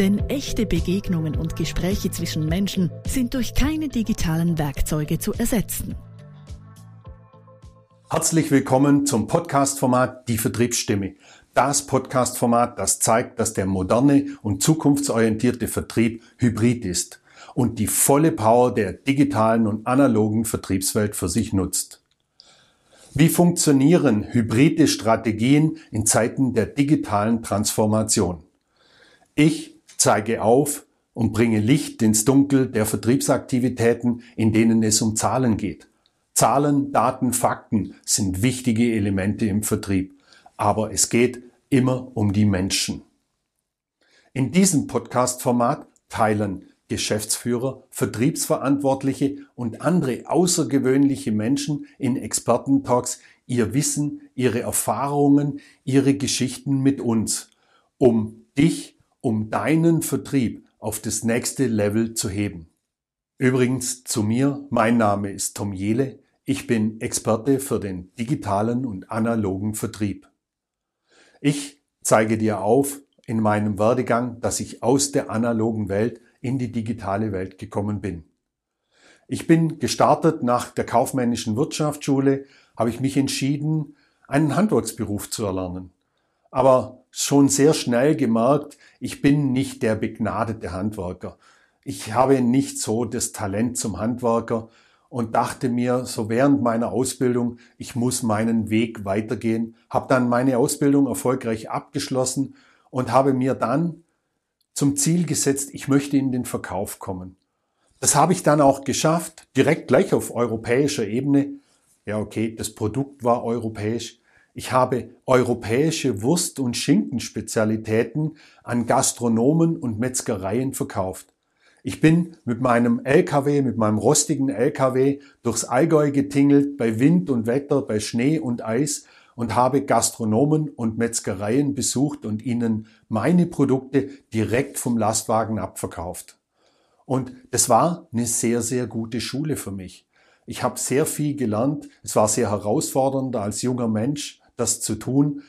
Denn echte Begegnungen und Gespräche zwischen Menschen sind durch keine digitalen Werkzeuge zu ersetzen. Herzlich willkommen zum Podcast-Format Die Vertriebsstimme. Das Podcast-Format, das zeigt, dass der moderne und zukunftsorientierte Vertrieb hybrid ist und die volle Power der digitalen und analogen Vertriebswelt für sich nutzt. Wie funktionieren hybride Strategien in Zeiten der digitalen Transformation? Ich zeige auf und bringe Licht ins Dunkel der Vertriebsaktivitäten, in denen es um Zahlen geht. Zahlen, Daten, Fakten sind wichtige Elemente im Vertrieb, aber es geht immer um die Menschen. In diesem Podcast-Format teilen Geschäftsführer, Vertriebsverantwortliche und andere außergewöhnliche Menschen in Expertentalks ihr Wissen, ihre Erfahrungen, ihre Geschichten mit uns, um dich um deinen Vertrieb auf das nächste Level zu heben. Übrigens zu mir, mein Name ist Tom Jele, ich bin Experte für den digitalen und analogen Vertrieb. Ich zeige dir auf in meinem Werdegang, dass ich aus der analogen Welt in die digitale Welt gekommen bin. Ich bin gestartet nach der kaufmännischen Wirtschaftsschule, habe ich mich entschieden, einen Handwerksberuf zu erlernen aber schon sehr schnell gemerkt, ich bin nicht der begnadete Handwerker. Ich habe nicht so das Talent zum Handwerker und dachte mir so während meiner Ausbildung, ich muss meinen Weg weitergehen, habe dann meine Ausbildung erfolgreich abgeschlossen und habe mir dann zum Ziel gesetzt, ich möchte in den Verkauf kommen. Das habe ich dann auch geschafft, direkt gleich auf europäischer Ebene. Ja, okay, das Produkt war europäisch, ich habe europäische Wurst- und Schinkenspezialitäten an Gastronomen und Metzgereien verkauft. Ich bin mit meinem LKW, mit meinem rostigen LKW durchs Allgäu getingelt, bei Wind und Wetter, bei Schnee und Eis und habe Gastronomen und Metzgereien besucht und ihnen meine Produkte direkt vom Lastwagen abverkauft. Und das war eine sehr, sehr gute Schule für mich. Ich habe sehr viel gelernt. Es war sehr herausfordernd als junger Mensch, das zu tun.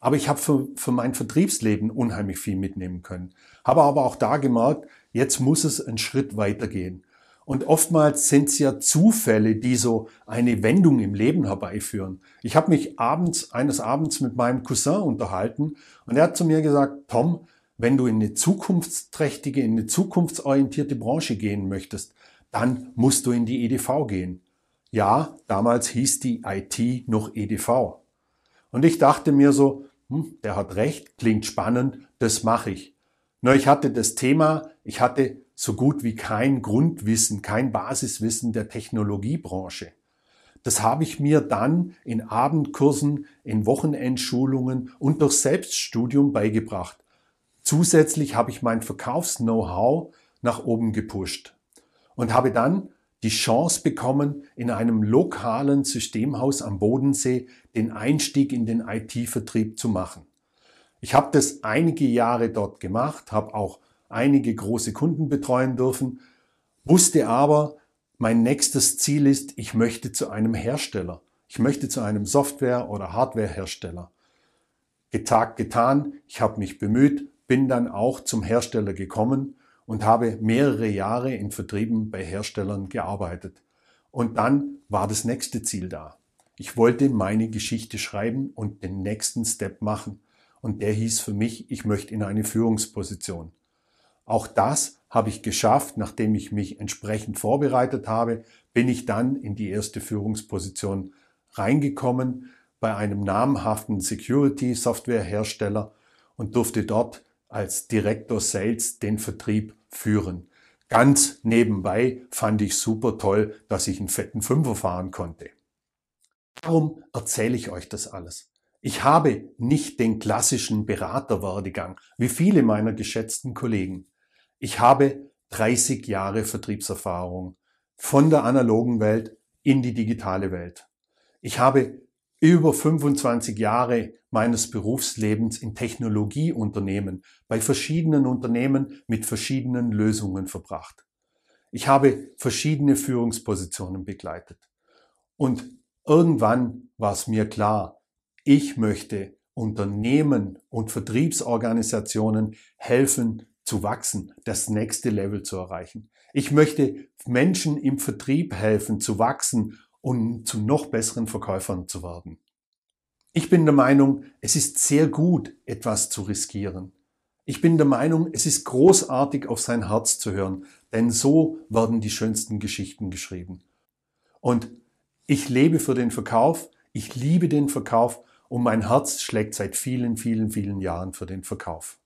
Aber ich habe für, für mein Vertriebsleben unheimlich viel mitnehmen können. Habe aber auch da gemerkt, jetzt muss es einen Schritt weitergehen. Und oftmals sind es ja Zufälle, die so eine Wendung im Leben herbeiführen. Ich habe mich abends, eines Abends mit meinem Cousin unterhalten und er hat zu mir gesagt, Tom, wenn du in eine zukunftsträchtige, in eine zukunftsorientierte Branche gehen möchtest, dann musst du in die EDV gehen. Ja, damals hieß die IT noch EDV. Und ich dachte mir so, hm, der hat recht, klingt spannend, das mache ich. Nur ich hatte das Thema, ich hatte so gut wie kein Grundwissen, kein Basiswissen der Technologiebranche. Das habe ich mir dann in Abendkursen, in Wochenendschulungen und durch Selbststudium beigebracht. Zusätzlich habe ich mein Verkaufs-Know-how nach oben gepusht und habe dann die Chance bekommen, in einem lokalen Systemhaus am Bodensee den Einstieg in den IT-Vertrieb zu machen. Ich habe das einige Jahre dort gemacht, habe auch einige große Kunden betreuen dürfen, wusste aber, mein nächstes Ziel ist, ich möchte zu einem Hersteller. Ich möchte zu einem Software- oder Hardwarehersteller. Getagt, getan, ich habe mich bemüht, bin dann auch zum Hersteller gekommen und habe mehrere Jahre in Vertrieben bei Herstellern gearbeitet. Und dann war das nächste Ziel da. Ich wollte meine Geschichte schreiben und den nächsten Step machen. Und der hieß für mich, ich möchte in eine Führungsposition. Auch das habe ich geschafft, nachdem ich mich entsprechend vorbereitet habe, bin ich dann in die erste Führungsposition reingekommen bei einem namhaften Security Software Hersteller und durfte dort als Direktor Sales den Vertrieb führen. Ganz nebenbei fand ich super toll, dass ich einen fetten Fünfer fahren konnte. Warum erzähle ich euch das alles? Ich habe nicht den klassischen Beraterwerdegang wie viele meiner geschätzten Kollegen. Ich habe 30 Jahre Vertriebserfahrung von der analogen Welt in die digitale Welt. Ich habe über 25 Jahre meines Berufslebens in Technologieunternehmen bei verschiedenen Unternehmen mit verschiedenen Lösungen verbracht. Ich habe verschiedene Führungspositionen begleitet. Und irgendwann war es mir klar, ich möchte Unternehmen und Vertriebsorganisationen helfen zu wachsen, das nächste Level zu erreichen. Ich möchte Menschen im Vertrieb helfen zu wachsen und zu noch besseren Verkäufern zu werden. Ich bin der Meinung, es ist sehr gut, etwas zu riskieren. Ich bin der Meinung, es ist großartig, auf sein Herz zu hören, denn so werden die schönsten Geschichten geschrieben. Und ich lebe für den Verkauf, ich liebe den Verkauf und mein Herz schlägt seit vielen, vielen, vielen Jahren für den Verkauf.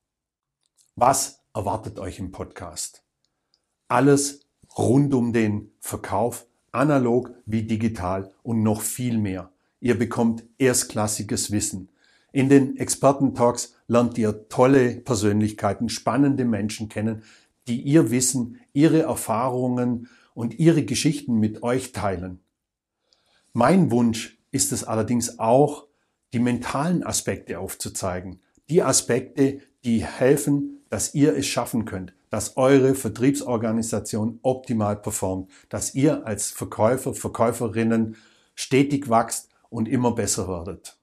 Was erwartet euch im Podcast? Alles rund um den Verkauf, analog wie digital und noch viel mehr. Ihr bekommt erstklassiges Wissen. In den Experten-Talks lernt ihr tolle Persönlichkeiten, spannende Menschen kennen, die ihr Wissen, ihre Erfahrungen und ihre Geschichten mit euch teilen. Mein Wunsch ist es allerdings auch, die mentalen Aspekte aufzuzeigen. Die Aspekte, die helfen, dass ihr es schaffen könnt, dass eure Vertriebsorganisation optimal performt, dass ihr als Verkäufer, Verkäuferinnen stetig wächst und immer besser werdet.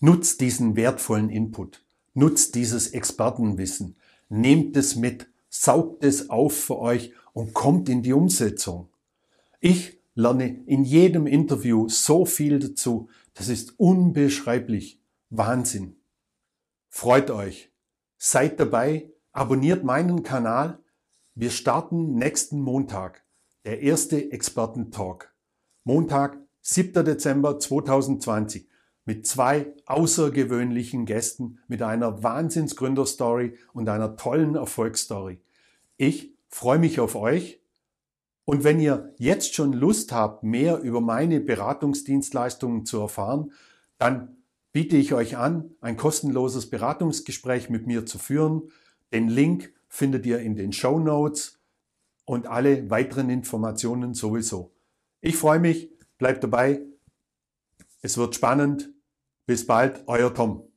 Nutzt diesen wertvollen Input, nutzt dieses Expertenwissen, nehmt es mit, saugt es auf für euch und kommt in die Umsetzung. Ich lerne in jedem Interview so viel dazu, das ist unbeschreiblich. Wahnsinn. Freut euch. Seid dabei. Abonniert meinen Kanal. Wir starten nächsten Montag. Der erste Experten-Talk. Montag, 7. Dezember 2020 mit zwei außergewöhnlichen Gästen, mit einer Wahnsinnsgründerstory und einer tollen Erfolgsstory. Ich freue mich auf euch und wenn ihr jetzt schon Lust habt, mehr über meine Beratungsdienstleistungen zu erfahren, dann biete ich euch an, ein kostenloses Beratungsgespräch mit mir zu führen. Den Link findet ihr in den Show Notes und alle weiteren Informationen sowieso. Ich freue mich, bleibt dabei. Es wird spannend. Bis bald, euer Tom.